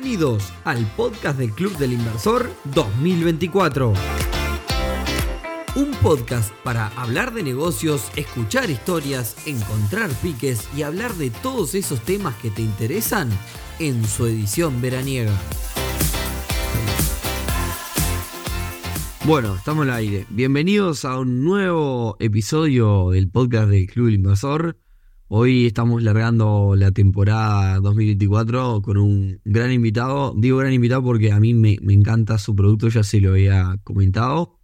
Bienvenidos al podcast del Club del Inversor 2024. Un podcast para hablar de negocios, escuchar historias, encontrar piques y hablar de todos esos temas que te interesan en su edición veraniega. Bueno, estamos al aire. Bienvenidos a un nuevo episodio del podcast del Club del Inversor. Hoy estamos largando la temporada 2024 con un gran invitado. Digo gran invitado porque a mí me, encanta su producto, ya se lo había comentado.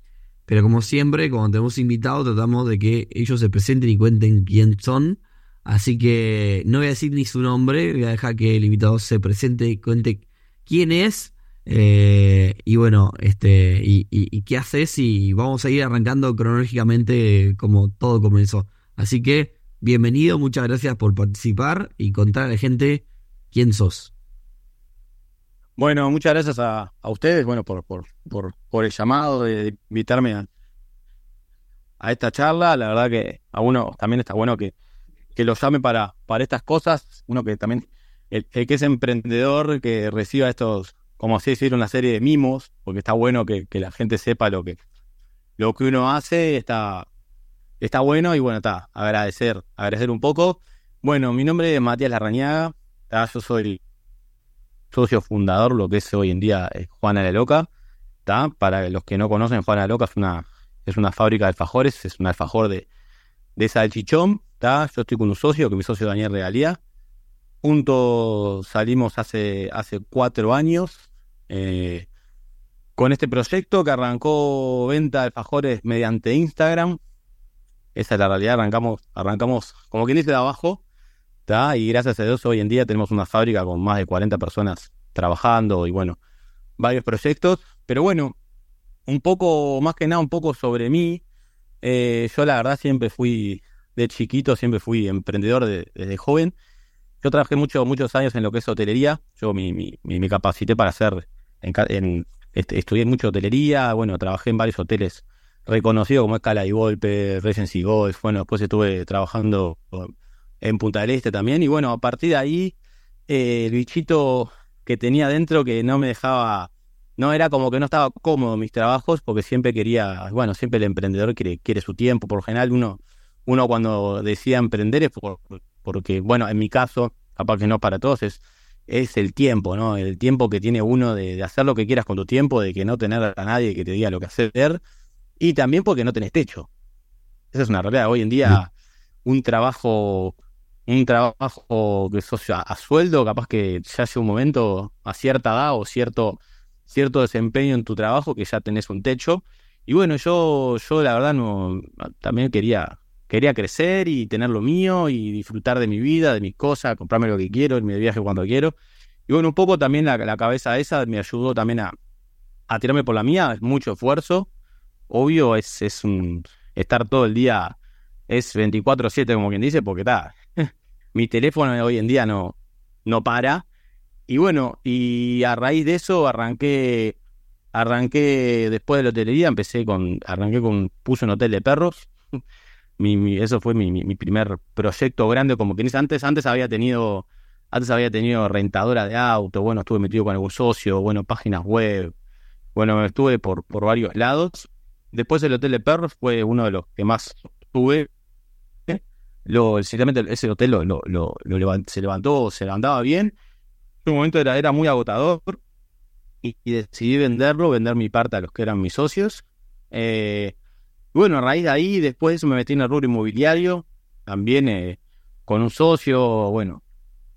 Pero como siempre, cuando tenemos invitados, tratamos de que ellos se presenten y cuenten quién son. Así que no voy a decir ni su nombre, voy a dejar que el invitado se presente y cuente quién es. Eh, y bueno, este, y, y qué haces. Y vamos a ir arrancando cronológicamente como todo comenzó. Así que bienvenido, muchas gracias por participar y contar a la gente quién sos. Bueno, muchas gracias a, ustedes, bueno, por, por, por, el llamado de invitarme a, a, esta charla. La verdad que a uno también está bueno que, que lo llame para, para estas cosas. Uno que también, el, que es emprendedor, que reciba estos, como así decir, una serie de mimos, porque está bueno que, que la gente sepa lo que, lo que uno hace, está, está bueno y bueno, está, agradecer, agradecer un poco. Bueno, mi nombre es Matías Larrañaga, yo soy socio fundador, lo que es hoy en día es Juana la Loca. Para los que no conocen, Juana la Loca es una, es una fábrica de alfajores, es un alfajor de, de salchichón. Yo estoy con un socio, que es mi socio Daniel Regalía. Juntos salimos hace, hace cuatro años eh, con este proyecto que arrancó venta de alfajores mediante Instagram. Esa es la realidad, arrancamos, arrancamos como quien dice de abajo, y gracias a Dios hoy en día tenemos una fábrica con más de 40 personas trabajando y bueno, varios proyectos, pero bueno, un poco, más que nada un poco sobre mí, eh, yo la verdad siempre fui, de chiquito siempre fui emprendedor desde joven, yo trabajé mucho, muchos años en lo que es hotelería, yo me, me, capacité para hacer, en, estudié mucho hotelería, bueno, trabajé en varios hoteles reconocido como Escala y Golpe, Regency Golf. Bueno, después estuve trabajando en Punta del Este también. Y bueno, a partir de ahí, eh, el bichito que tenía dentro que no me dejaba, no era como que no estaba cómodo mis trabajos, porque siempre quería, bueno, siempre el emprendedor quiere, quiere su tiempo. Por general, uno, uno cuando decide emprender es porque, bueno, en mi caso, capaz que no para todos, es, es el tiempo, ¿no? El tiempo que tiene uno de, de hacer lo que quieras con tu tiempo, de que no tener a nadie que te diga lo que hacer y también porque no tenés techo. Esa es una realidad. Hoy en día, un trabajo, un trabajo que sos a, sueldo, capaz que ya hace un momento, a cierta edad o cierto, cierto desempeño en tu trabajo, que ya tenés un techo. Y bueno, yo, yo la verdad no, también quería, quería crecer y tener lo mío y disfrutar de mi vida, de mis cosas, comprarme lo que quiero, irme de viaje cuando quiero. Y bueno, un poco también la, la cabeza esa me ayudó también a, a tirarme por la mía, es mucho esfuerzo, obvio es, es un estar todo el día, es 24/7 como quien dice, porque está, mi teléfono hoy en día no, no para. Y bueno, y a raíz de eso arranqué, arranqué después de la hotelería, empecé con, arranqué con, puse un hotel de perros. Mi, eso fue mi, mi, primer proyecto grande, como quien dice, antes, antes había tenido, antes había tenido rentadora de auto, bueno, estuve metido con algún socio, bueno, páginas web, bueno, estuve por, por varios lados Después el Hotel de Perros fue uno de los que más tuve. Lo, sinceramente, ese hotel lo, se levantó, se levantaba bien. En un momento era, muy agotador y, decidí venderlo, vender mi parte a los que eran mis socios. Eh, bueno, a raíz de ahí, después me metí en el rubro inmobiliario, también eh, con un socio. Bueno,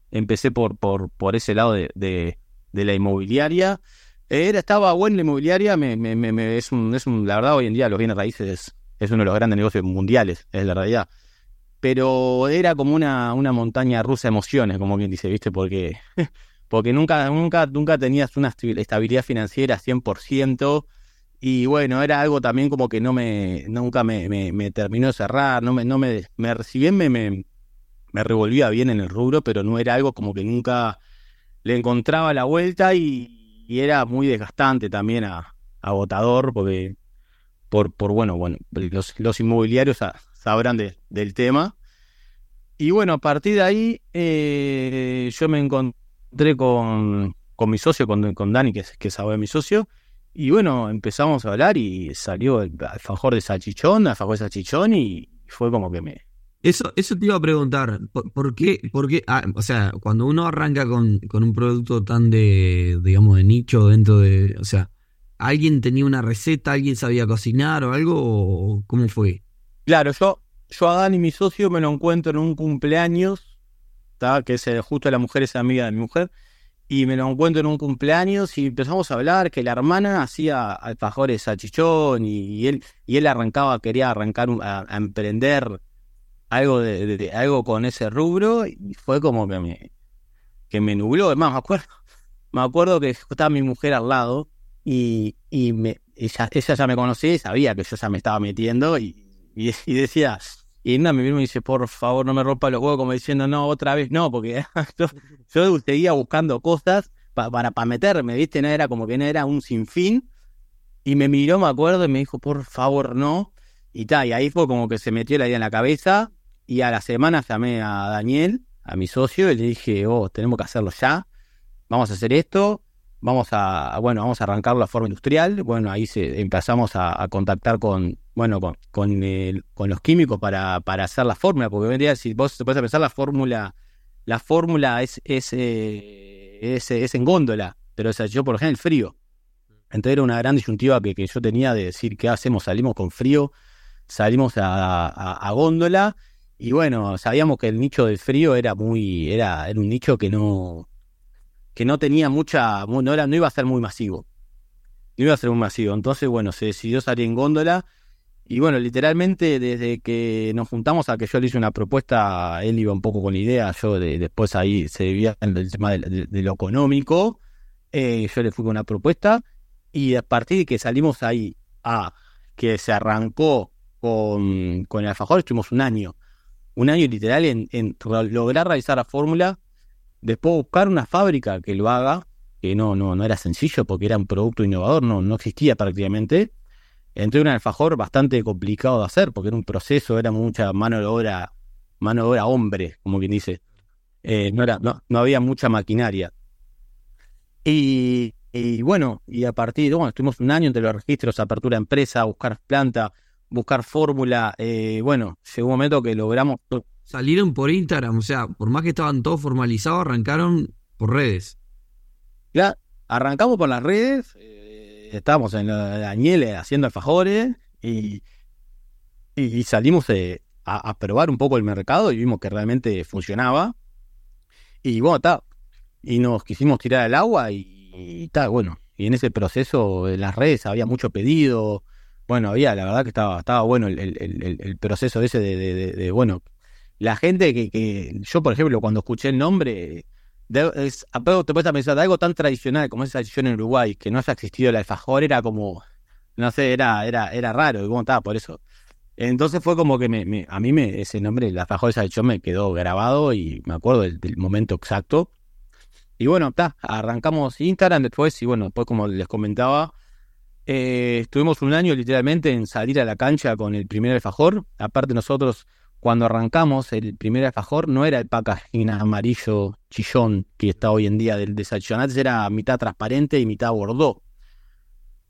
empecé por, por, ese lado de la inmobiliaria. Era, estaba buena la inmobiliaria, me, me, me, es, un, es un, la verdad hoy en día los bienes raíces es, uno de los grandes negocios mundiales, es la realidad. Pero era como una, una montaña rusa de emociones, como quien dice, ¿viste? Porque, porque nunca, nunca, nunca tenías una estabilidad financiera 100%. Y bueno, era algo también como que no me, nunca me, me, terminó de cerrar, no me, no me, me, si bien me, me, me revolvía bien en el rubro, pero no era algo como que nunca le encontraba la vuelta y, y era muy desgastante también a, agotador porque por, por bueno, bueno, los, inmobiliarios sabrán del tema. Y bueno, a partir de ahí eh, yo me encontré con, con mi socio, con, con Dani, que, que es mi socio. Y bueno, empezamos a hablar y salió el alfajor de salchichón, alfajor de salchichón y fue como que me... Eso, eso te iba a preguntar, ¿por, qué? Por qué ah, o sea, cuando uno arranca con, con, un producto tan de, digamos, de nicho dentro de, o sea, ¿alguien tenía una receta, alguien sabía cocinar o algo? O ¿Cómo fue? Claro, yo, yo a Dani, mi socio, me lo encuentro en un cumpleaños, que es eh, justo la mujer, es amiga de mi mujer, y me lo encuentro en un cumpleaños y empezamos a hablar que la hermana hacía alfajores salchichón y, y él y él arrancaba quería arrancar a, emprender algo de, algo con ese rubro y fue como que me que me nubló además me acuerdo me acuerdo que estaba mi mujer al lado y, y me ella, ella ya me conocía y sabía que yo ya me estaba metiendo y, y, decía y una me vino me dice, por favor, no me rompa los huevos, como diciendo, no, otra vez no, porque yo, seguía buscando cosas para, para meterme, ¿viste? No era como que no era un sinfín. Y me miró, me acuerdo, y me dijo, por favor, no. Y tal, y ahí fue como que se metió la idea en la cabeza. Y a la semana llamé a Daniel, a mi socio, y le dije, oh, tenemos que hacerlo ya. Vamos a hacer esto vamos a, bueno, vamos a arrancar la forma industrial. Bueno, ahí se, empezamos a, contactar con, bueno, con, con, los químicos para, para hacer la fórmula, porque hoy si vos te puedes pensar la fórmula, la fórmula es, es, eh, es, en góndola, pero o yo por ejemplo el frío. Entonces era una gran disyuntiva que, que yo tenía de decir, ¿qué hacemos? Salimos con frío, salimos a, a, góndola, y bueno, sabíamos que el nicho del frío era muy, era, era un nicho que no, que no tenía mucha, no, era, no iba a ser muy masivo. No iba a ser muy masivo. Entonces, bueno, se decidió salir en góndola. Y bueno, literalmente desde que nos juntamos a que yo le hice una propuesta, él iba un poco con la idea, yo después ahí se debía el tema de, lo económico, eh, yo le fui con una propuesta y a partir de que salimos ahí a que se arrancó con, con el alfajor, estuvimos un año, un año literal en, lograr realizar la fórmula Después buscar una fábrica que lo haga, que no, no, no era sencillo porque era un producto innovador, no, no existía prácticamente. Entré un alfajor bastante complicado de hacer porque era un proceso, era mucha mano de obra, mano de obra hombre, como quien dice. Eh, no, era, no, no había mucha maquinaria. Y, bueno, y a partir de, bueno, estuvimos un año entre los registros, apertura de empresa, buscar planta, buscar fórmula. Eh, bueno, llegó un momento que logramos salieron por Instagram, o sea, por más que estaban todos formalizados, arrancaron por redes. Ya, arrancamos por las redes, eh, estábamos en la Daniel haciendo alfajores y, y, salimos eh, a, probar un poco el mercado y vimos que realmente funcionaba. Y bueno, está, y nos quisimos tirar al agua y está, bueno, y en ese proceso en las redes había mucho pedido. Bueno, había, la verdad que estaba, estaba bueno el, el, el, proceso ese de, de, bueno, la gente que, que, yo, por ejemplo, cuando escuché el nombre, de, es, te puedes pensar de algo tan tradicional como esa decisión en Uruguay, que no haya existido el alfajor, era como, no sé, era, era, era raro, y cómo estaba por eso. Entonces fue como que me, a mí me, ese nombre, el alfajor de salchichón, me quedó grabado y me acuerdo del, momento exacto. Y bueno, está, arrancamos Instagram después y bueno, después como les comentaba, eh, estuvimos un año literalmente en salir a la cancha con el primer alfajor. Aparte nosotros cuando arrancamos, el primer alfajor no era el packaging amarillo chillón que está hoy en día del desayuno, era mitad transparente y mitad bordó.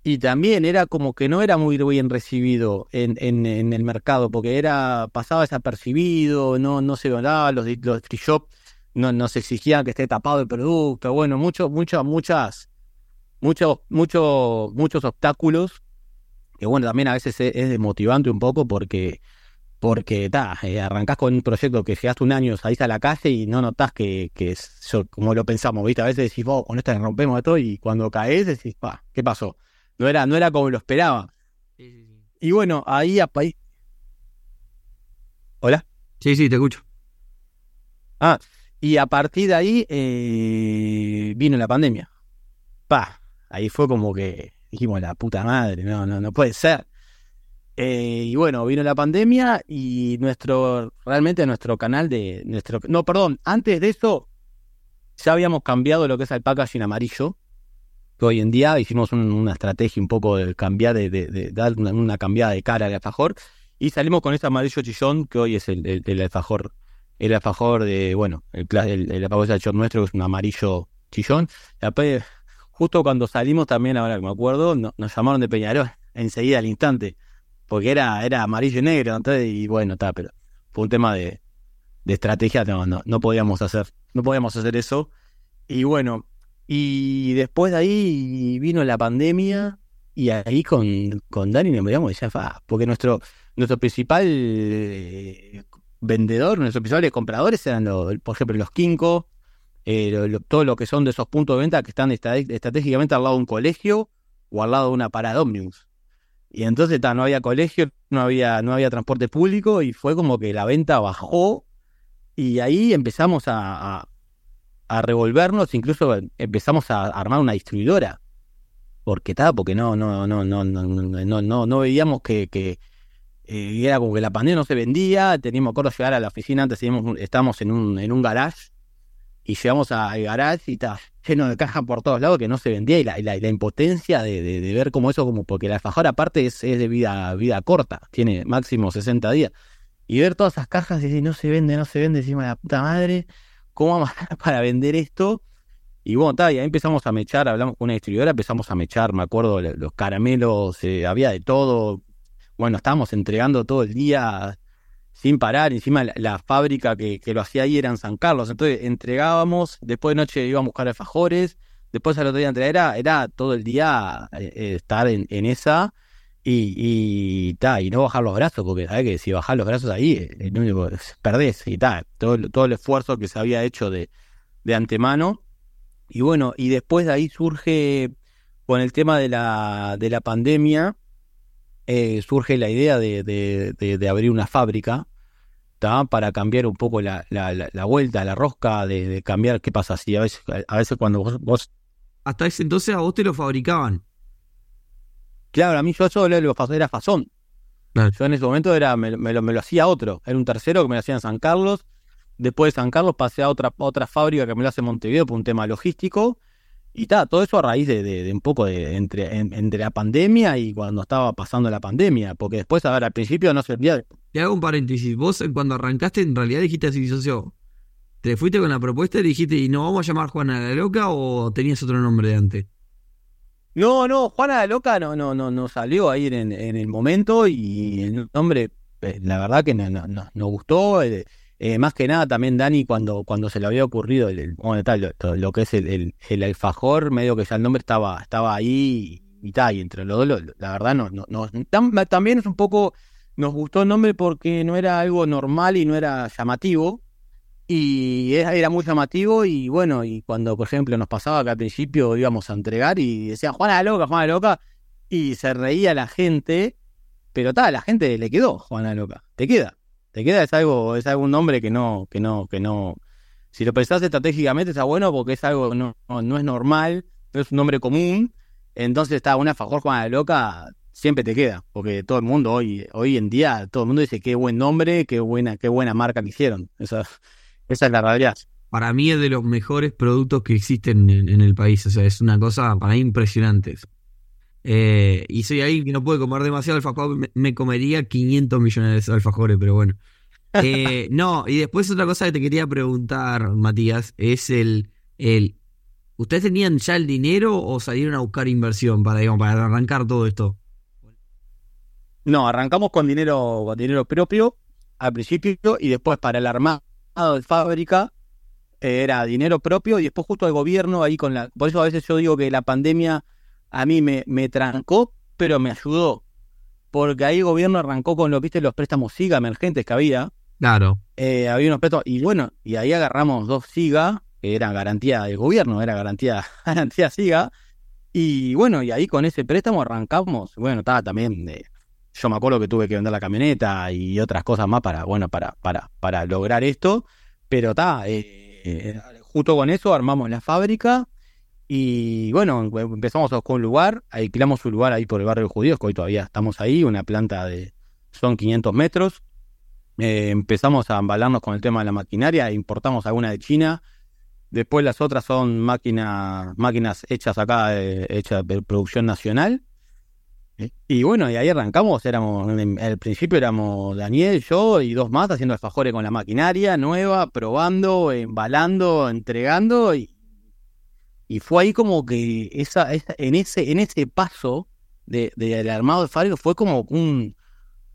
Y también era como que no era muy bien recibido en, en, el mercado, porque era pasaba desapercibido, no, no se donaba, los, los free shop no nos exigían que esté tapado el producto, bueno, muchos, muchas, muchas, muchos, muchos, muchos obstáculos, que bueno, también a veces es, es desmotivante un poco porque porque ta, eh, arrancás con un proyecto que llegaste un año, salís a la calle y no notás que, que es como lo pensamos, ¿viste? A veces decís, vos, con esto rompemos todo y cuando caes decís, pa, ¿qué pasó? No era, no era como lo esperaba. Y bueno, ahí a país. ¿Hola? Sí, sí, te escucho. Ah, y a partir de ahí eh, vino la pandemia. Pa, ahí fue como que dijimos, la puta madre, no, no, no puede ser. Eh, y bueno, vino la pandemia y nuestro, realmente nuestro canal de, nuestro, no, perdón, antes de eso ya habíamos cambiado lo que es el packaging amarillo, que hoy en día hicimos una estrategia un poco de cambiar, de, dar una, cambiada de cara al alfajor y salimos con este amarillo chillón que hoy es el, el, alfajor, el alfajor de, bueno, el, el, alfajor de nuestro que es un amarillo chillón. después, justo cuando salimos también, ahora que me acuerdo, nos llamaron de Peñarol enseguida al instante, porque era, era amarillo y negro, entonces, y bueno, está, pero fue un tema de, de estrategia, no, no, podíamos hacer, no podíamos hacer eso. Y bueno, y después de ahí vino la pandemia y ahí con, con Dani nos miramos y decía, porque nuestro, nuestro principal eh, vendedor, nuestros principales compradores eran, por ejemplo, los Kinko, eh, todo lo que son de esos puntos de venta que están estratégicamente al lado de un colegio o al lado de una parada ómnibus. Y entonces no había colegio, no había, no había transporte público y fue como que la venta bajó y ahí empezamos a, a, revolvernos, incluso empezamos a armar una distribuidora. Porque está, porque no, no, no, no, no, no, no, no veíamos que, que eh, era como que la pandemia no se vendía, teníamos acuerdo llegar a la oficina, antes estábamos en un, en un garage, y llegamos al garage y estaba lleno de cajas por todos lados que no se vendía, y la, impotencia de, de, ver como eso, como porque la alfajor aparte es, es de vida, vida corta, tiene máximo 60 días. Y ver todas esas cajas y decir, no se vende, no se vende, decimos la puta madre, ¿cómo vamos a para vender esto? Y bueno, y ahí empezamos a mechar, hablamos con una distribuidora, empezamos a mechar, me acuerdo, los caramelos, eh, había de todo, bueno, estábamos entregando todo el día sin parar. Encima la, fábrica que, lo hacía ahí era en San Carlos. Entonces entregábamos, después de noche íbamos a buscar alfajores, después al otro día entregar, era, todo el día eh, eh, estar en, esa y, y, y no bajar los brazos, porque sabes que si bajas los brazos ahí, eh, el perdés y tal, todo, todo el esfuerzo que se había hecho de, de antemano. Y bueno, y después de ahí surge con el tema de la, de la pandemia, surge la idea de, de, abrir una fábrica para cambiar un poco la, la, la, vuelta, la rosca, de, cambiar qué pasa si a veces, a veces cuando vos, Hasta ese entonces a vos te lo fabricaban. Claro, a mí yo solo lo era fazón. Yo en ese momento era me, lo, me lo hacía otro. Era un tercero que me lo hacía en San Carlos. Después de San Carlos pasé a otra, otra fábrica que me lo hace en Montevideo por un tema logístico. Y está, todo eso a raíz de, un poco de entre, entre la pandemia y cuando estaba pasando la pandemia, porque después, a ver, al principio no servía. Te hago un paréntesis. Vos, cuando arrancaste, en realidad dijiste así, socio. ¿Te fuiste con la propuesta y dijiste, ¿y no vamos a llamar Juana la Loca o tenías otro nombre de antes? No, no, Juana la Loca no, no, no, no salió ahí en, el momento y el nombre, eh, la verdad que no, no, no, gustó. Eh, eh, más que nada también Dani cuando, cuando se le había ocurrido el, lo, que es el, el, alfajor, medio que ya el nombre estaba, estaba ahí y tal, y entre los dos, la verdad no, no, no también es un poco, nos gustó el nombre porque no era algo normal y no era llamativo, y era, muy llamativo y bueno, y cuando por ejemplo nos pasaba que al principio íbamos a entregar y decían Juana Loca, Juana Loca, y se reía la gente, pero tal, la gente le quedó Juana Loca, te queda te queda es algo, es algún nombre que no, que no, que no. Si lo pensás estratégicamente está bueno porque es algo no, no, es normal, no es un nombre común. Entonces está una fajor Juana Loca siempre te queda, porque todo el mundo hoy, hoy en día, todo el mundo dice qué buen nombre, qué buena, qué buena marca que hicieron. Esa, esa es la realidad. Para mí es de los mejores productos que existen en, el país. O sea, es una cosa para mí impresionante. Eh, y soy ahí que no puede comer demasiado alfajor, me, comería 500 millones de alfajores, pero bueno. Eh, no, y después otra cosa que te quería preguntar, Matías, es el, el ¿Ustedes tenían ya el dinero o salieron a buscar inversión para, digamos, para arrancar todo esto? No, arrancamos con dinero, con dinero propio al principio y después para el armado de fábrica eh, era dinero propio y después justo el gobierno ahí con la... Por eso a veces yo digo que la pandemia a mí me, me trancó, pero me ayudó. Porque ahí el gobierno arrancó con lo, viste, los préstamos SIGA emergentes que había. Claro. Eh, había unos préstamos, y bueno, y ahí agarramos dos SIGA, que eran garantía del gobierno, era garantía, garantía SIGA. Y bueno, y ahí con ese préstamo arrancamos. Bueno, estaba también. Eh, yo me acuerdo que tuve que vender la camioneta y otras cosas más para, bueno, para, para, para lograr esto. Pero está, eh, eh, justo con eso armamos la fábrica y bueno, empezamos con un lugar, alquilamos un lugar ahí por el barrio judío, que hoy todavía estamos ahí, una planta de, son 500 metros. Eh, empezamos a embalarnos con el tema de la maquinaria, importamos alguna de China. Después las otras son máquinas, máquinas hechas acá, hechas de producción nacional. Y bueno, y ahí arrancamos, éramos, al principio éramos Daniel, yo y dos más haciendo alfajores con la maquinaria nueva, probando, embalando, entregando y Y fue ahí como que esa, en, ese, en ese paso del de, armado de fábrica fue como un,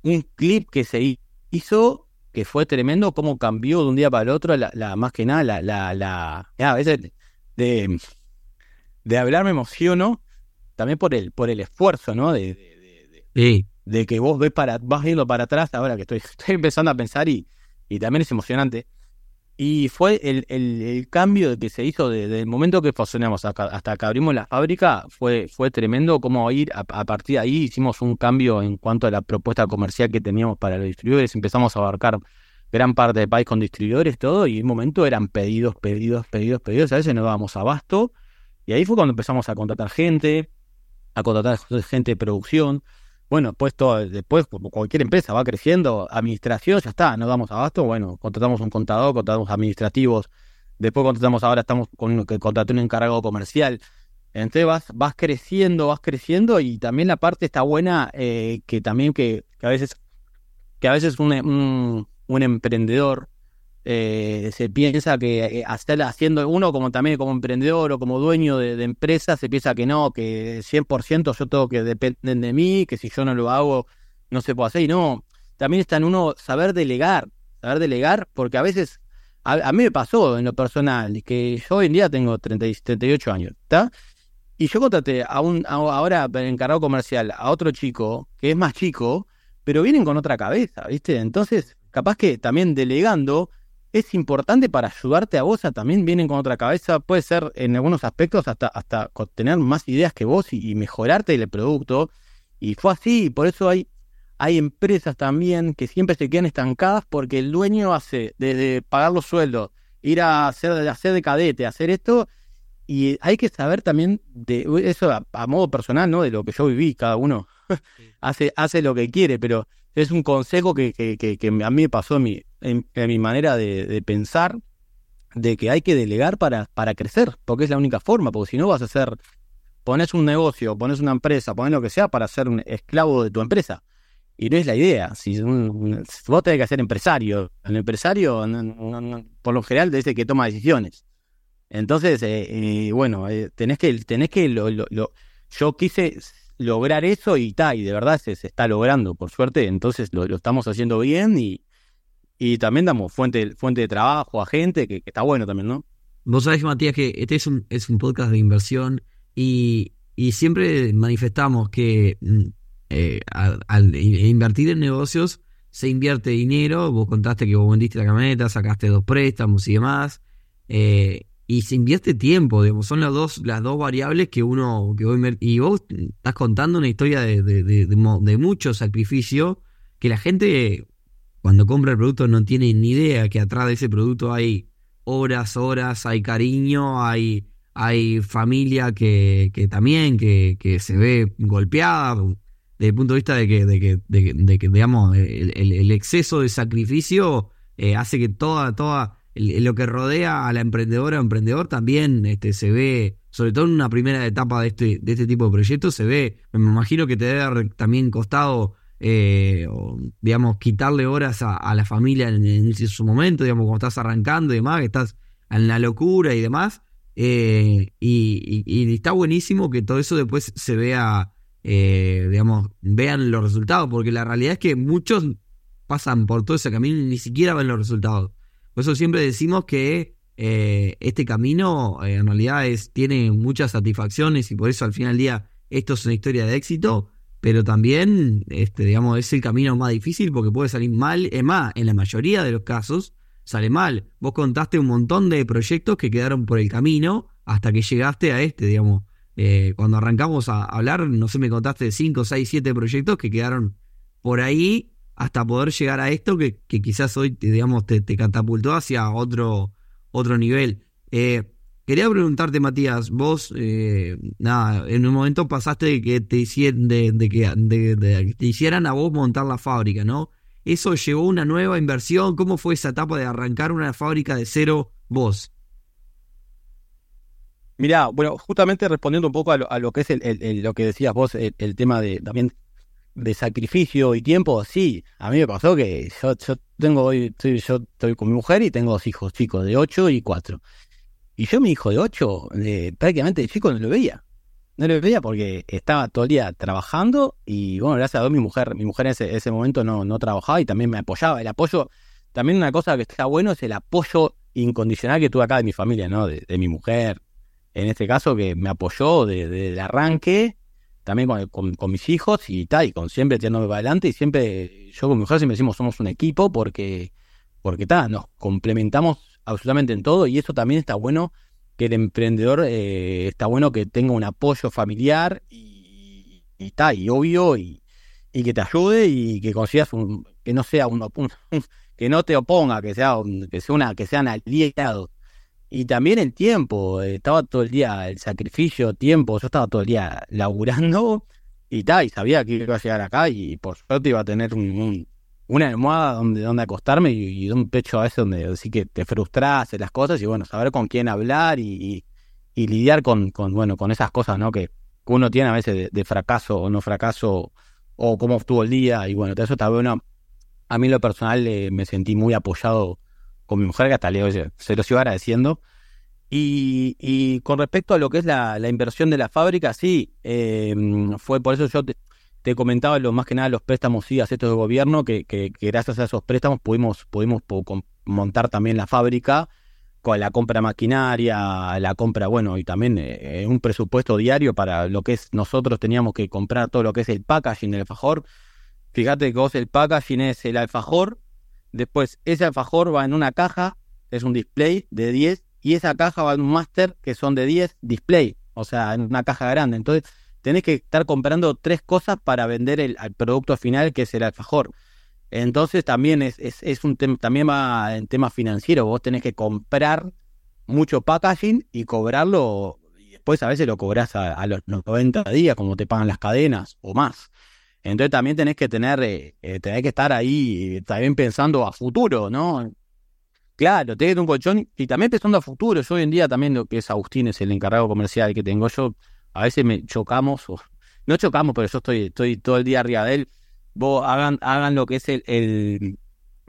un clip que se hizo que fue tremendo, cómo cambió de un día para el otro, la, la más que nada, la, la, la a veces de, de hablar me emociono también por el, por el esfuerzo, ¿no? De, de, de, que vos ves para, vas yendo para atrás, ahora que estoy, estoy empezando a pensar y, y también es emocionante. Y fue el, el, cambio que se hizo desde el momento que funcionamos hasta, que abrimos la fábrica, fue, fue tremendo como ir a, partir de ahí hicimos un cambio en cuanto a la propuesta comercial que teníamos para los distribuidores, empezamos a abarcar gran parte del país con distribuidores, todo, y en un momento eran pedidos, pedidos, pedidos, pedidos, a veces no dábamos abasto, y ahí fue cuando empezamos a contratar gente, a contratar gente de producción, bueno, pues todo, después, como cualquier empresa va creciendo, administración, ya está, no damos abasto, bueno, contratamos un contador, contratamos administrativos, después contratamos, ahora estamos con que contraté un encargado comercial. Entonces vas, vas creciendo, vas creciendo y también la parte está buena eh, que también que, a veces que a veces un, un emprendedor eh, se piensa que eh, haciendo uno como también como emprendedor o como dueño de, de empresa, se piensa que no, que 100% yo tengo que dependen de mí, que si yo no lo hago no se puede hacer. Y no, también está en uno saber delegar, saber delegar, porque a veces, a, mí me pasó en lo personal, que yo hoy en día tengo 30, 38 años, ¿está? Y yo contraté a un, ahora encargado comercial a otro chico que es más chico, pero vienen con otra cabeza, ¿viste? Entonces, capaz que también delegando es importante para ayudarte a vos, a también vienen con otra cabeza, puede ser en algunos aspectos hasta, hasta tener más ideas que vos y, mejorarte el producto. Y fue así, y por eso hay, hay empresas también que siempre se quedan estancadas porque el dueño hace desde pagar los sueldos, ir a hacer, hacer de cadete, hacer esto, y hay que saber también de eso a, modo personal, ¿no? De lo que yo viví, cada uno hace, hace lo que quiere, pero es un consejo que, a mí me pasó en mi, mi manera de, pensar, de que hay que delegar para, crecer, porque es la única forma, porque si no vas a ser, pones un negocio, pones una empresa, pones lo que sea para ser un esclavo de tu empresa. Y no es la idea. Si, vos tenés que ser empresario, el empresario por lo general es el que toma decisiones. Entonces, eh, eh, bueno, eh, tenés que, tenés que lo, yo quise lograr eso y está, y de verdad se, está logrando, por suerte, entonces lo, estamos haciendo bien y, y también damos fuente, fuente de trabajo a gente, que, está bueno también, ¿no? Vos sabés, Matías, que este es un, es un podcast de inversión y, y siempre manifestamos que mm, eh, al, invertir en negocios se invierte dinero, vos contaste que vos vendiste la camioneta, sacaste dos préstamos y demás, eh, y se invierte tiempo, digamos, son las dos, las dos variables que uno, que vos y vos estás contando una historia de, de, de, mucho sacrificio que la gente cuando compra el producto no tiene ni idea que atrás de ese producto hay horas, horas, hay cariño, hay, hay familia que, que también, que, que, se ve golpeada, desde el punto de vista de que, de que, de que digamos, el, el, exceso de sacrificio eh, hace que toda, toda lo que rodea a la emprendedora o emprendedor también este, se ve, sobre todo en una primera etapa de este, de este tipo de proyectos, se ve, me imagino que te debe haber también costado, eh, digamos, quitarle horas a, la familia en, su momento, digamos, cuando estás arrancando y demás, que estás en la locura y demás. Eh, y, está buenísimo que todo eso después se vea, eh, digamos, vean los resultados, porque la realidad es que muchos pasan por todo ese camino y ni siquiera ven los resultados. Por eso siempre decimos que eh, este camino eh, en realidad tiene muchas satisfacciones y por eso al final del día esto es una historia de éxito, pero también este, digamos, es el camino más difícil porque puede salir mal. Es más, en la mayoría de los casos sale mal. Vos contaste un montón de proyectos que quedaron por el camino hasta que llegaste a este, digamos. Eh, cuando arrancamos a hablar, no sé, me contaste de 5, 6, 7 proyectos que quedaron por ahí hasta poder llegar a esto que, quizás hoy, digamos, te, catapultó hacia otro, otro nivel. Eh, quería preguntarte, Matías, vos, eh, nada, en un momento pasaste de que te hicieran, de, que, te hicieran a vos montar la fábrica, ¿no? ¿Eso llevó una nueva inversión? ¿Cómo fue esa etapa de arrancar una fábrica de cero vos? Mirá, bueno, justamente respondiendo un poco a lo, que es lo que decías vos, el, tema de también de sacrificio y tiempo, sí. A mí me pasó que yo, yo tengo hoy, yo estoy con mi mujer y tengo dos hijos chicos de 8 y 4. Y yo, mi hijo de 8, prácticamente de chico no lo veía. No lo veía porque estaba todo el día trabajando y bueno, gracias a Dios mi mujer, mi mujer en ese, ese momento no, no trabajaba y también me apoyaba. El apoyo, también una cosa que está bueno es el apoyo incondicional que tuve acá de mi familia, ¿no? De, mi mujer, en este caso, que me apoyó desde el arranque, también con, con, mis hijos y tal, y con siempre tirándome para adelante y siempre, yo con mi mujer siempre decimos somos un equipo porque, porque tal, nos complementamos absolutamente en todo y eso también está bueno que el emprendedor eh, está bueno que tenga un apoyo familiar y, y, y obvio, y, y, que te ayude y que consigas un, que no sea un, que no te oponga, que sea que sea una, que sean aliados. Y también el tiempo, estaba todo el día el sacrificio, tiempo, yo estaba todo el día laburando y tal, y sabía que iba a llegar acá y por suerte iba a tener un, una almohada donde, donde acostarme y, un pecho a veces donde así que te frustras las cosas y bueno, saber con quién hablar y, y, lidiar con, bueno, con esas cosas, ¿no? Que, uno tiene a veces de, fracaso o no fracaso o cómo estuvo el día y bueno, eso está bueno. A mí en lo personal eh, me sentí muy apoyado con mi mujer, le se lo iba agradeciendo. Y, y, con respecto a lo que es la, la inversión de la fábrica, sí, eh, fue por eso yo te, comentaba lo más que nada los préstamos sí, estos de gobierno, que, que, gracias a esos préstamos pudimos, pudimos montar también la fábrica con la compra maquinaria, la compra, bueno, y también eh, un presupuesto diario para lo que es, nosotros teníamos que comprar todo lo que es el packaging del alfajor. Fíjate que vos el packaging es el alfajor, después ese alfajor va en una caja, es un display de 10, y esa caja va en un máster que son de 10 display, o sea, en una caja grande. Entonces, tenés que estar comprando tres cosas para vender el, producto final, que es el alfajor. Entonces también es, es, un tema, también va en tema financiero. Vos tenés que comprar mucho packaging y cobrarlo, y después a veces lo cobrás a, los 90 días, como te pagan las cadenas, o más. Entonces también tenés que tener, eh, eh, tenés que estar ahí también pensando a futuro, ¿no? Claro, tenés un colchón y también pensando a futuro. Yo hoy en día también lo que es Agustín, es el encargado comercial que tengo yo, a veces me chocamos, o, no chocamos, pero yo estoy, estoy todo el día arriba de él. Vos hagan, hagan lo que es el, el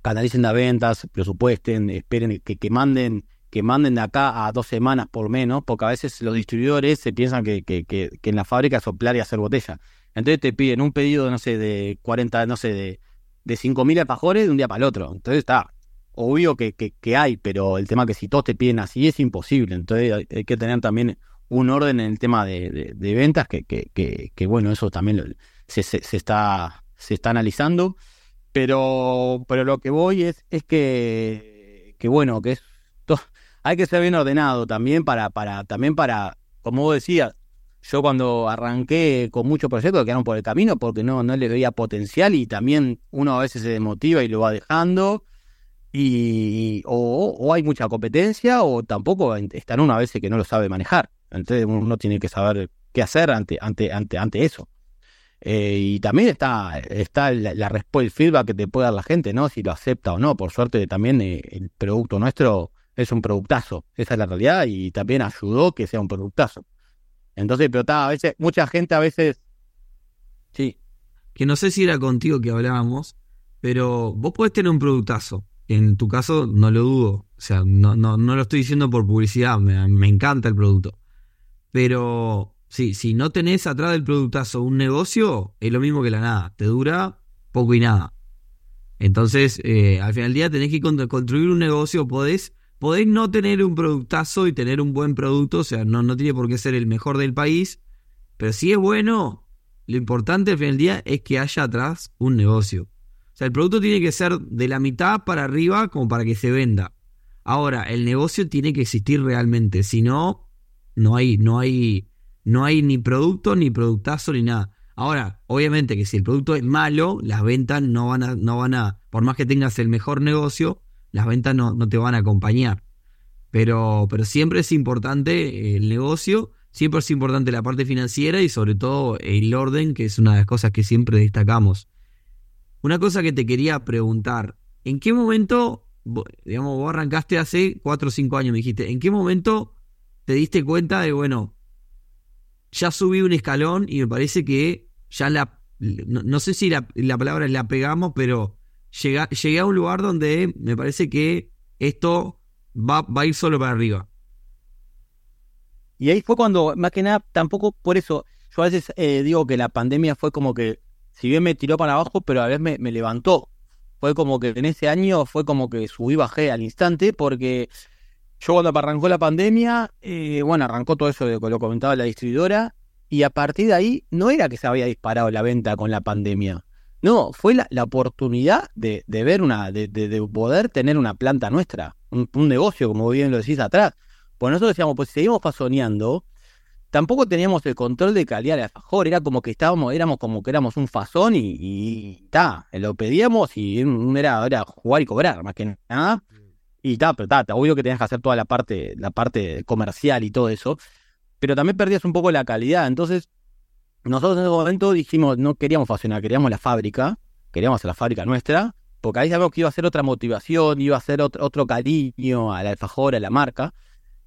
canalicen las ventas, presupuesten, esperen que, que manden que manden de acá a dos semanas por menos, porque a veces los distribuidores se piensan que, que, que, en la fábrica soplar y hacer botella. Entonces te piden un pedido, no sé, de 40, no sé, de, de 5.000 alfajores de un día para el otro. Entonces está, obvio que, que, hay, pero el tema que si todos te piden así es imposible. Entonces hay que tener también un orden en el tema de, ventas que, que, bueno, eso también se, se, está, se está analizando. Pero, pero lo que voy es, es que, que bueno, que es hay que ser bien ordenado también para, para, también para, como vos decías, yo cuando arranqué con muchos proyectos quedaron por el camino porque no, no le veía potencial y también uno a veces se desmotiva y lo va dejando y o, hay mucha competencia o tampoco están uno a veces que no lo sabe manejar. Entonces uno tiene que saber qué hacer ante, ante, ante, ante eso. Eh, y también está, está la, la el feedback que te puede dar la gente, ¿no? Si lo acepta o no. Por suerte también eh, el producto nuestro es un productazo. Esa es la realidad y también ayudó que sea un productazo. Entonces, pero está, a veces, mucha gente a veces... Sí. Que no sé si era contigo que hablábamos, pero vos podés tener un productazo. En tu caso, no lo dudo. O sea, no, no, no lo estoy diciendo por publicidad, me, me encanta el producto. Pero sí, si no tenés atrás del productazo un negocio, es lo mismo que la nada. Te dura poco y nada. Entonces, eh, al final del día tenés que construir un negocio, podés, podés no tener un productazo y tener un buen producto, o sea, no, no tiene por qué ser el mejor del país, pero si es bueno, lo importante al final del día es que haya atrás un negocio. O sea, el producto tiene que ser de la mitad para arriba como para que se venda. Ahora, el negocio tiene que existir realmente, si no, no hay, no hay, no hay ni producto, ni productazo, ni nada. Ahora, obviamente que si el producto es malo, las ventas no van a, no van a, por más que tengas el mejor negocio, las ventas no, no te van a acompañar. Pero, pero siempre es importante el negocio, siempre es importante la parte financiera y sobre todo el orden, que es una de las cosas que siempre destacamos. Una cosa que te quería preguntar, ¿en qué momento, digamos, vos arrancaste hace 4 o 5 años, me dijiste, ¿en qué momento te diste cuenta de, bueno, ya subí un escalón y me parece que ya la, no, sé si la, palabra la pegamos, pero llegué a un lugar donde me parece que esto va, va a ir solo para arriba. Y ahí fue cuando, más que nada, tampoco por eso, yo a veces eh, digo que la pandemia fue como que, si bien me tiró para abajo, pero a veces me, me levantó. Fue como que en ese año fue como que subí, bajé al instante, porque yo cuando arrancó la pandemia, eh, bueno, arrancó todo eso de lo comentaba la distribuidora, y a partir de ahí no era que se había disparado la venta con la pandemia. No, fue la, la oportunidad de, de, ver una, de, de, poder tener una planta nuestra, un, un, negocio, como bien lo decís atrás. Pues nosotros decíamos, pues si seguimos fasoneando, tampoco teníamos el control de calidad del alfajor, era como que estábamos, éramos como que éramos un fasón y ta, lo pedíamos y era, era jugar y cobrar, más que nada. Y ta, pero ta, obvio que tenías que hacer toda la parte, la parte comercial y todo eso, pero también perdías un poco la calidad. Entonces, nosotros en ese momento dijimos, no queríamos fasonar, queríamos la fábrica, queríamos hacer la fábrica nuestra, porque ahí sabíamos que iba a ser otra motivación, iba a ser otro, otro cariño al alfajor, a la marca.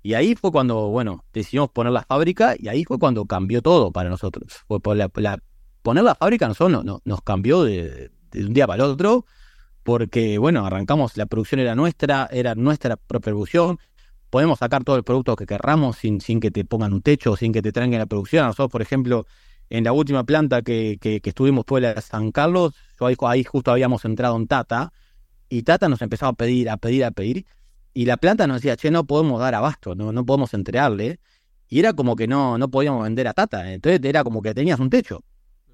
Y ahí fue cuando, bueno, decidimos poner la fábrica y ahí fue cuando cambió todo para nosotros. Fue por la, poner la fábrica nosotros no, nos cambió de, un día para el otro porque, bueno, arrancamos, la producción era nuestra, era nuestra propia producción, podemos sacar todo el producto que querramos sin, sin que te pongan un techo, sin que te traigan la producción. Nosotros, por ejemplo, en la última planta que, que, que estuvimos fue la de San Carlos, yo ahí, ahí justo habíamos entrado en Tata, y Tata nos empezaba a pedir, a pedir, a pedir, y la planta nos decía, che, no podemos dar abasto, no, no podemos entregarle. Y era como que no, no podíamos vender a Tata. Entonces era como que tenías un techo.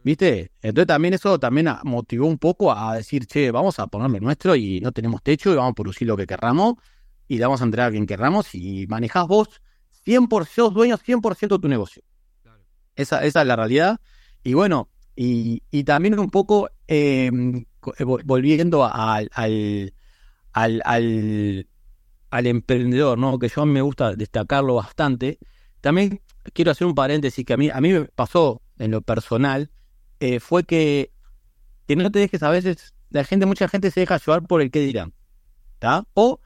¿Viste? Entonces también eso también motivó un poco a decir, che, vamos a ponerle nuestro y no tenemos techo y vamos a producir lo que querramos y le vamos a entregar a quien querramos y manejás vos 100%, sos dueños 100% de tu negocio. Esa, esa es la realidad. Y bueno, y, y también un poco eh, volviendo al, al, al al emprendedor, ¿no? Que yo me gusta destacarlo bastante. También quiero hacer un paréntesis que a mí, a mí me pasó en lo personal, eh, fue que, que no te dejes a veces, la gente, mucha gente se deja llevar por el que dirán, ¿está? O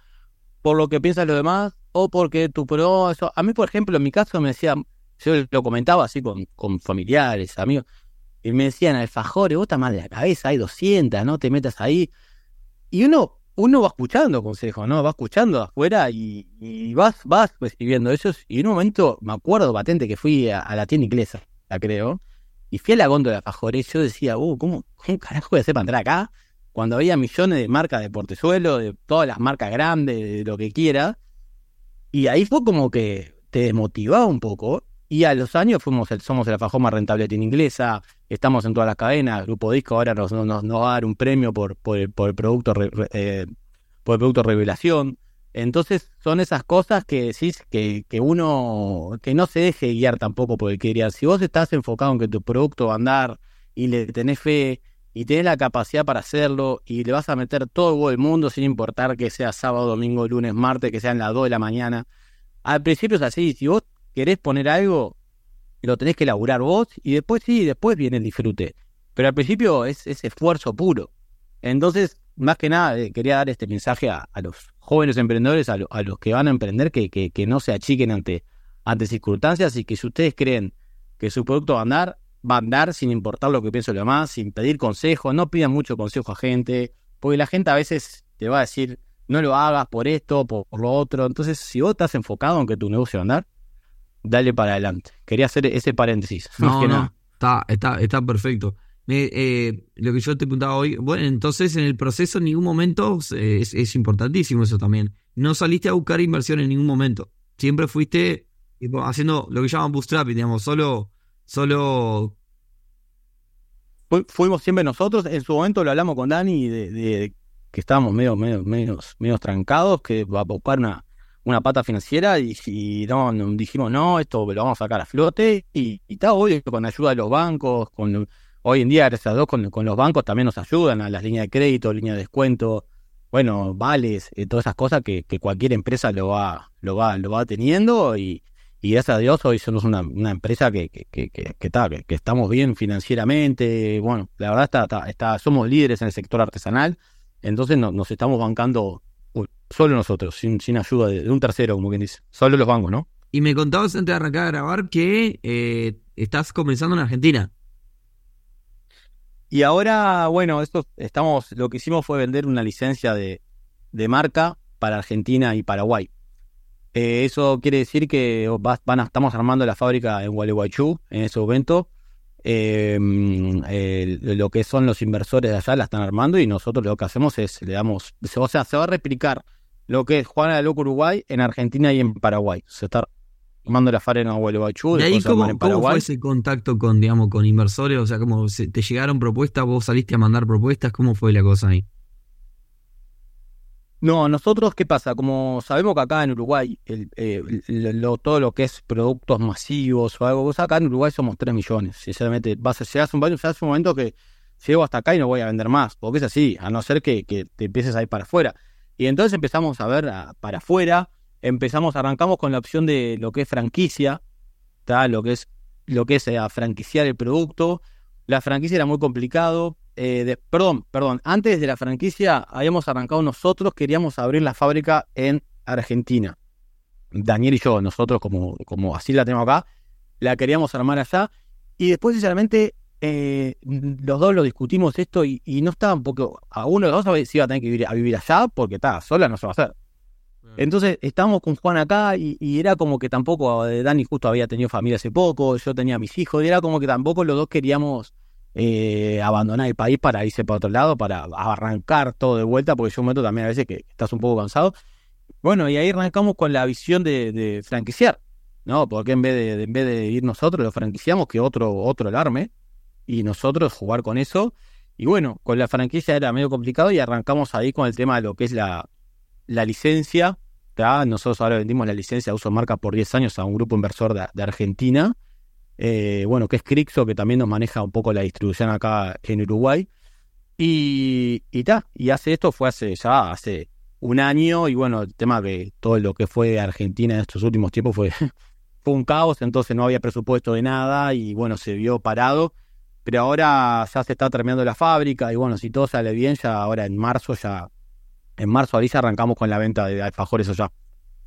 por lo que piensan los demás, o porque tu pro. A mí, por ejemplo, en mi caso me decía, yo lo comentaba así con, con familiares, amigos, y me decían, alfajores, vos estás mal de la cabeza, hay 200, no te metas ahí. Y uno uno va escuchando consejos, ¿no? Va escuchando afuera y, vas, vas recibiendo esos. Y en un momento, me acuerdo patente que fui a, la tienda inglesa, la creo, y fui a la góndola de Fajores. Yo decía, uh, ¿cómo, ¿cómo carajo voy a hacer para entrar acá? Cuando había millones de marcas de portezuelo, de todas las marcas grandes, de lo que quiera. Y ahí fue como que te desmotivaba un poco. Y a los años fuimos el, somos el alfajor más rentable de tienda inglesa, estamos en todas las cadenas, Grupo Disco ahora nos, nos, nos va a dar un premio por, por, el, por el producto eh, por el producto revelación. Entonces son esas cosas que decís que, que uno, que no se deje guiar tampoco por el que diría. Si vos estás enfocado en que tu producto va a andar y le tenés fe y tenés la capacidad para hacerlo y le vas a meter todo el mundo sin importar que sea sábado, domingo, lunes, martes, que sean las 2 de la mañana. Al principio es así, si vos querés poner algo, lo tenés que elaborar vos y después sí, después viene el disfrute. Pero al principio es, ese esfuerzo puro. Entonces, más que nada, eh, quería dar este mensaje a, los jóvenes emprendedores, a, los que van a emprender, que, que, no se achiquen ante, ante circunstancias y que si ustedes creen que su producto va a andar, va a andar sin importar lo que pienso lo demás, sin pedir consejo, no pidan mucho consejo a gente, porque la gente a veces te va a decir, no lo hagas por esto, por, por lo otro. Entonces, si vos estás enfocado en que tu negocio va a andar, dale para adelante. Quería hacer ese paréntesis. No, no, Está, está, está perfecto. Eh, lo que yo te preguntaba hoy, bueno, entonces en el proceso en ningún momento es, importantísimo eso también. No saliste a buscar inversión en ningún momento. Siempre fuiste haciendo lo que llaman bootstrapping, digamos, solo, solo. Fuimos siempre nosotros. En su momento lo hablamos con Dani de, que estábamos medio, medio, medio, medio trancados, que va a buscar una, una pata financiera y, no, dijimos, no, esto lo vamos a sacar a flote y, está obvio con ayuda de los bancos, con hoy en día, gracias a Dios, con, los bancos también nos ayudan a las líneas de crédito, líneas de descuento, bueno, vales, eh, todas esas cosas que, cualquier empresa lo va, lo va, lo va teniendo y, gracias a Dios hoy somos una, empresa que, que, que, que, que, estamos bien financieramente, bueno, la verdad está, está, somos líderes en el sector artesanal, entonces nos estamos bancando solo nosotros, sin, sin ayuda de, un tercero, como quien dice. Solo los bancos, ¿no? Y me contabas antes de arrancar a grabar que eh, estás comenzando en Argentina. Y ahora, bueno, esto estamos, lo que hicimos fue vender una licencia de, de marca para Argentina y Paraguay. Eh, eso quiere decir que van estamos armando la fábrica en Gualeguaychú en ese momento. Eh, lo que son los inversores de allá la están armando y nosotros lo que hacemos es le damos, o sea, se va a replicar lo que es Juana de Loco Uruguay en Argentina y en Paraguay. Se está armando la fábrica en Gualeguaychú. ¿Y ahí cómo, fue ese contacto con, digamos, con inversores? O sea, ¿cómo te llegaron propuestas? ¿Vos saliste a mandar propuestas? ¿Cómo fue la cosa ahí? No, nosotros, ¿qué pasa? Como sabemos que acá en Uruguay, el, eh, todo lo que es productos masivos o algo, pues acá en Uruguay somos 3 millones. Sinceramente, vas a llegar a un, un momento que llego hasta acá y no voy a vender más, porque es así, a no ser que, te empieces a ir para afuera. Y entonces empezamos a ver para afuera, empezamos, arrancamos con la opción de lo que es franquicia, lo que es lo que es eh, franquiciar el producto. La franquicia era muy complicado, eh, perdón, perdón, antes de la franquicia habíamos arrancado nosotros, queríamos abrir la fábrica en Argentina. Daniel y yo, nosotros como, como así la tenemos acá, la queríamos armar allá y después sinceramente eh, los dos lo discutimos esto y, no estaba porque a uno de los dos se iba a tener que vivir, a vivir allá porque está sola no se va a hacer. Entonces estábamos con Juan acá y, y, era como que tampoco, eh, Dani justo había tenido familia hace poco, yo tenía mis hijos, y era como que tampoco los dos queríamos eh, abandonar el país para irse para otro lado, para arrancar todo de vuelta, porque yo un momento también a veces que estás un poco cansado. Bueno, y ahí arrancamos con la visión de, franquiciar, ¿no? Porque en vez de, en vez de ir nosotros, lo franquiciamos, que otro, otro alarme, y nosotros jugar con eso. Y bueno, con la franquicia era medio complicado y arrancamos ahí con el tema de lo que es la, la licencia. Nosotros ahora vendimos la licencia de uso de marca por 10 años a un grupo inversor de Argentina eh, bueno, que es Crixo, que también nos maneja un poco la distribución acá en Uruguay. Y, y, y hace esto fue hace ya hace un año, y bueno, el tema que todo lo que fue Argentina en estos últimos tiempos fue, fue un caos, entonces no había presupuesto de nada, y bueno, se vio parado. Pero ahora ya se está terminando la fábrica, y bueno, si todo sale bien, ya ahora en marzo ya, en marzo ahí ya arrancamos con la venta de alfajores allá.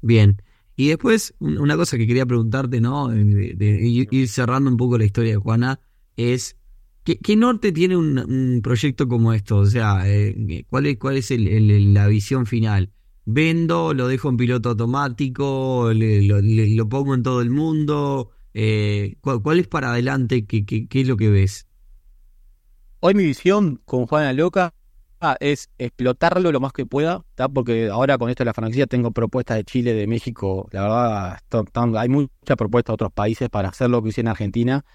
Bien. Y después, una cosa que quería preguntarte, ¿no? Ir cerrando un poco la historia de Juana, es ¿qué, norte tiene un, proyecto como esto? O sea, eh, ¿cuál es, cuál es la visión final? ¿Vendo, lo dejo en piloto automático, lo, pongo en todo el mundo? Eh, ¿cuál, es para adelante? ¿Qué, qué, qué es lo que ves? Hoy mi visión con Juana Loca Ah, es explotarlo lo más que pueda, porque ahora con esto de la franquicia tengo propuestas de Chile, de México, la verdad, hay muchas propuestas de otros países para hacer lo que hice en Argentina,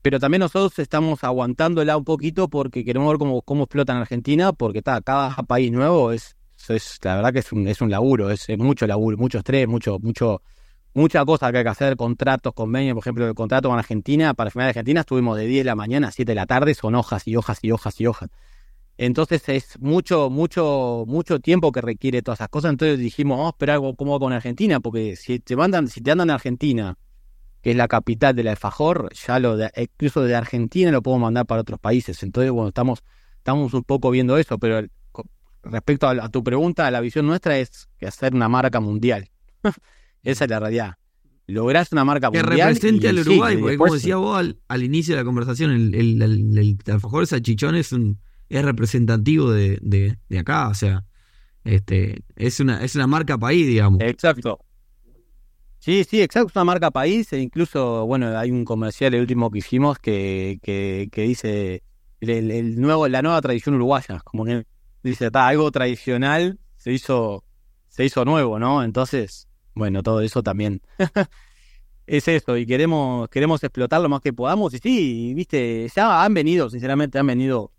pero también nosotros estamos aguantándola un poquito porque queremos ver cómo, cómo explota en Argentina, porque está cada país nuevo es, es la verdad que es un, es un laburo, es, mucho laburo, mucho estrés, mucho, mucho, mucha cosa que hay que hacer, contratos, convenios, por ejemplo, el contrato con Argentina, para de Argentina estuvimos de 10 de la mañana a 7 de la tarde, son hojas y hojas y hojas y hojas. Entonces es mucho, mucho, mucho tiempo que requiere todas esas cosas. Entonces dijimos, vamos a esperar cómo va con Argentina, porque si te mandan, si te andan a Argentina, que es la capital del alfajor, ya lo de, incluso de Argentina lo podemos mandar para otros países. Entonces, bueno, estamos, estamos un poco viendo eso, pero respecto a, tu pregunta, la visión nuestra es hacer una marca mundial. Esa es la realidad. Lográs una marca mundial. Que represente al Uruguay, porque como decía vos al, inicio de la conversación, el, el, el, el alfajor salchichón es un es representativo de, de, acá, o sea, este, es una, es una marca país, digamos. Exacto. Sí, sí, exacto, es una marca país, e incluso, bueno, hay un comercial, el último que hicimos, que, que, que dice el, nuevo, la nueva tradición uruguaya, como que dice, está algo tradicional se hizo, se hizo nuevo, ¿no? Entonces, bueno, todo eso también es eso, y queremos, queremos explotar lo más que podamos, y sí, viste, ya han venido, sinceramente, han venido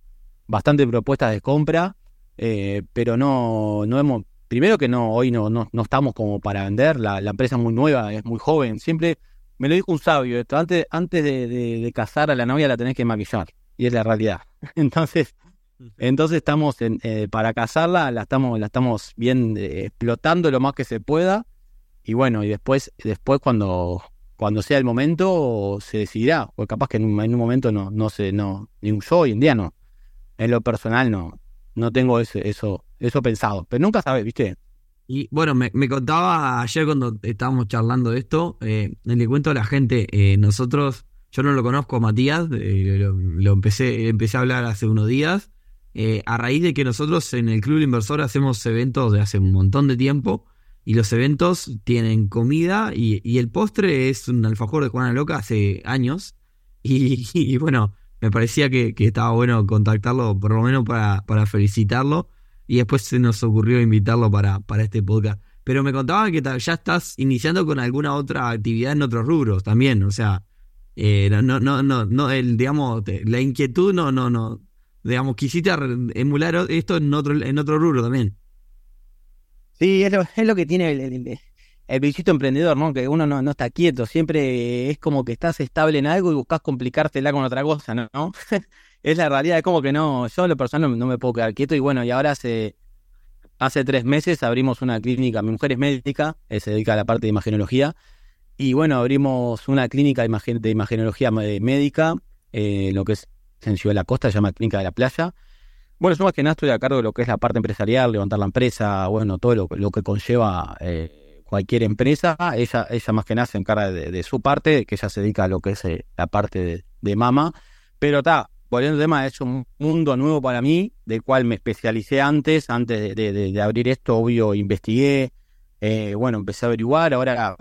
bastante propuestas de compra, eh, pero no, no hemos, primero que no, hoy no, no, estamos como para vender, la, empresa es muy nueva, es muy joven, siempre me lo dijo un sabio, esto, antes, antes de, casar a la novia la tenés que maquillar, y es la realidad. Entonces, entonces estamos en, eh, para casarla, la estamos, la estamos bien eh, explotando lo más que se pueda, y bueno, y después, después cuando, cuando sea el momento se decidirá, porque capaz que en un, en un momento no, no sé, no, ni show hoy en día no, en lo personal no, no tengo ese, eso, eso pensado. Pero nunca sabes, ¿viste? Y bueno, me, contaba ayer cuando estábamos charlando de esto, eh, le cuento a la gente, eh, nosotros, yo no lo conozco a Matías, eh, lo, empecé, empecé a hablar hace unos días, eh, a raíz de que nosotros en el Club Inversor hacemos eventos de hace un montón de tiempo, y los eventos tienen comida y, el postre es un alfajor de Juana Loca hace años. Y, bueno, me parecía que, estaba bueno contactarlo, por lo menos para, para felicitarlo. Y después se nos ocurrió invitarlo para, para este podcast. Pero me contaba que ya estás iniciando con alguna otra actividad en otros rubros también. O sea, eh, no, no, no, no, el, digamos, la inquietud no, no, no. Digamos, quisiste emular esto en otro, en otro rubro también. Sí, es lo, es lo que tiene el, el, emprendedor, ¿no? Que uno no, está quieto, siempre es como que estás estable en algo y buscas complicártela con otra cosa, ¿no? es la realidad, es como que no, yo lo personal no, me puedo quedar quieto y bueno, y ahora hace, hace tres meses abrimos una clínica, mi mujer es médica, eh, se dedica a la parte de imagenología, y bueno, abrimos una clínica de, imagen, de imagenología médica, eh, lo que es en Ciudad de la Costa, se llama Clínica de la Playa, bueno, yo más que nada estoy a cargo de lo que es la parte empresarial, levantar la empresa, bueno, todo lo, que conlleva eh, cualquier empresa. Ella, ella más que nada se encarga de, su parte, que ella se dedica a lo que es eh, la parte de, mama. Pero está, volviendo al tema, es un mundo nuevo para mí, del cual me especialicé antes, antes de, abrir esto, obvio, investigué, eh, bueno, empecé a averiguar, ahora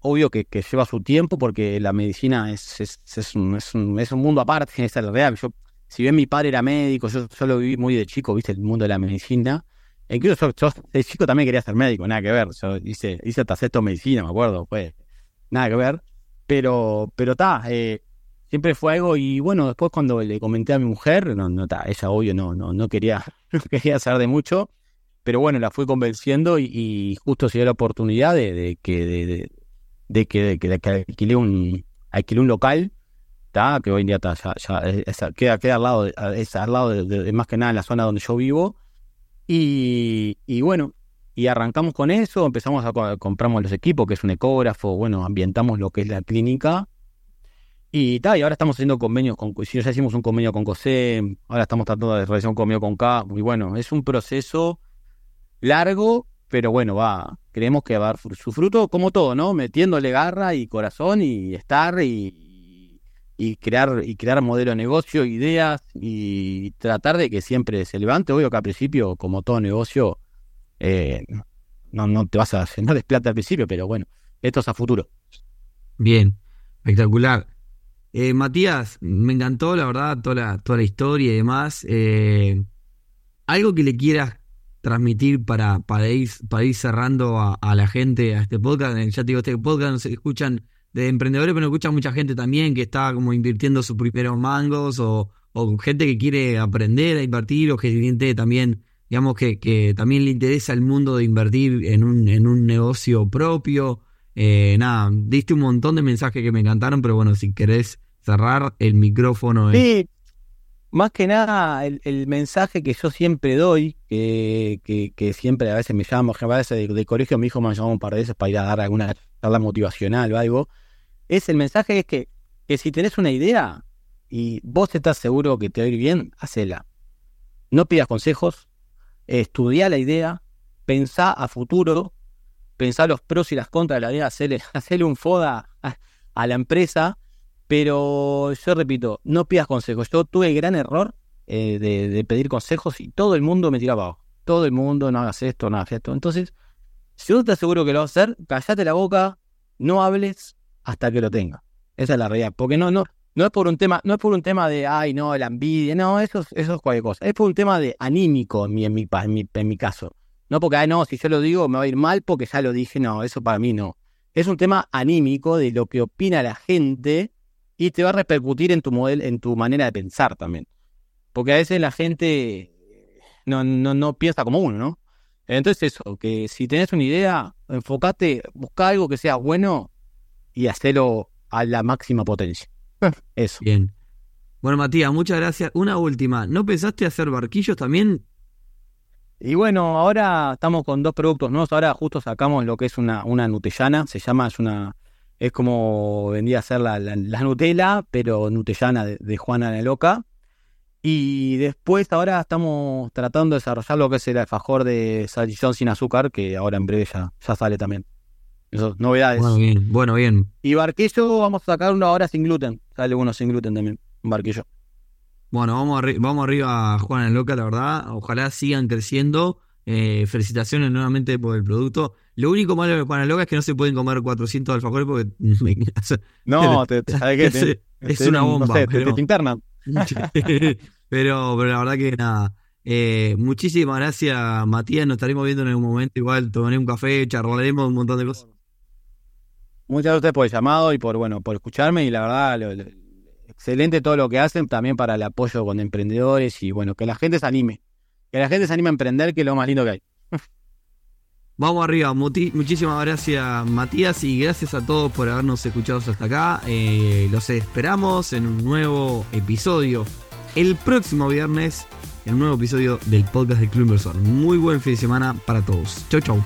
obvio que, lleva su tiempo porque la medicina es, es, es, un, es, un, es un mundo aparte, es el real. Yo si bien mi padre era médico, yo, solo lo viví muy de chico, viste, el mundo de la medicina. E incluso yo, de chico también quería ser médico, nada que ver. Yo hice, hice hasta sexto medicina, me acuerdo, pues, nada que ver. Pero, pero está, eh, siempre fue algo, y bueno, después cuando le comenté a mi mujer, no, no está, ella obvio no, no, no quería, no quería saber de mucho, pero bueno, la fui convenciendo y, justo se dio la oportunidad de, que, de, de, de que un, alquilé un local que hoy en día ya, queda, queda al lado, de, es al lado de, más que nada en la zona donde yo vivo. Y, bueno, y arrancamos con eso, empezamos a compramos los equipos, que es un ecógrafo, bueno, ambientamos lo que es la clínica. Y tal, y ahora estamos haciendo convenios con, si ya hicimos un convenio con COSEM, ahora estamos tratando de realizar un convenio con K, y bueno, es un proceso largo, pero bueno, va, creemos que va a dar su fruto, como todo, ¿no? Metiéndole garra y corazón y estar y, y crear y crear modelo de negocio, ideas y tratar de que siempre se levante. Obvio que al principio, como todo negocio, eh, no, no te vas a llenar de plata al principio, pero bueno, esto es a futuro. Bien, espectacular. Eh, Matías, me encantó la verdad toda la, toda la historia y demás. Eh, algo que le quieras transmitir para, para, ir, para ir cerrando a, la gente a este podcast. Ya te digo, este podcast nos escuchan de emprendedores, pero escucha mucha gente también que está como invirtiendo sus primeros mangos o, gente que quiere aprender a invertir o que también, digamos, que, que también le interesa el mundo de invertir en un, en un negocio propio. Eh, nada, diste un montón de mensajes que me encantaron, pero bueno, si querés cerrar el micrófono. Sí, más que nada el, mensaje que yo siempre doy, que, que, siempre a veces me llamo, a veces de, de, colegio mi hijo me ha llamado un par de veces para ir a dar alguna charla motivacional o algo, es el mensaje es que, que si tenés una idea y vos estás seguro que te va a ir bien, hacela. No pidas consejos, estudia la idea, pensá a futuro, pensá los pros y las contras de la idea, hacele, un foda a, la empresa, pero yo repito, no pidas consejos. Yo tuve el gran error eh, de, pedir consejos y todo el mundo me tiraba abajo. Todo el mundo, no hagas esto, no hagas esto. Entonces, si vos estás seguro que lo vas a hacer, callate la boca, no hables, hasta que lo tenga. Esa es la realidad. Porque no, no, no es por un tema, no es por un tema de ay no, la envidia, no, eso, eso es cualquier cosa. Es por un tema de anímico en mi, en mi, en mi, caso. No porque, ay no, si yo lo digo me va a ir mal porque ya lo dije, no, eso para mí no. Es un tema anímico de lo que opina la gente y te va a repercutir en tu modelo, en tu manera de pensar también. Porque a veces la gente no, no, no piensa como uno, ¿no? Entonces eso, que si tenés una idea, enfocate, busca algo que sea bueno y hacerlo a la máxima potencia. Eso. Bien. Bueno, Matías, muchas gracias. Una última. ¿No pensaste hacer barquillos también? Y bueno, ahora estamos con dos productos nuevos. Ahora justo sacamos lo que es una, una nutellana. Se llama, es una, es como vendría a ser la, la, Nutella, pero nutellana de, Juana la Loca. Y después ahora estamos tratando de desarrollar lo que es el alfajor de salchichón sin azúcar, que ahora en breve ya, ya sale también. Eso, novedades. Bueno, bien, bueno, bien. Y barquillo, vamos a sacar uno ahora sin gluten. Sale uno sin gluten también, barquillo. Bueno, vamos, vamos arriba, Juan Loca, la verdad. Ojalá sigan creciendo. Eh, felicitaciones nuevamente por el producto. Lo único malo de Juana Loca es que no se pueden comer 400 alfajores porque. no, te, ¿sabes qué? es, una bomba. pero, te, pero, pero la verdad que nada. Eh, muchísimas gracias, Matías. Nos estaremos viendo en algún momento. Igual tomaré un café, charlaremos un montón de cosas. Muchas gracias a ustedes por el llamado y por bueno por escucharme. Y la verdad, excelente todo lo que hacen también para el apoyo con emprendedores y bueno, que la gente se anime. Que la gente se anime a emprender, que es lo más lindo que hay. Vamos arriba, muchísimas gracias Matías y gracias a todos por habernos escuchado hasta acá. Eh, los esperamos en un nuevo episodio el próximo viernes, en un nuevo episodio del podcast del Club Inversor. Muy buen fin de semana para todos. Chau chau.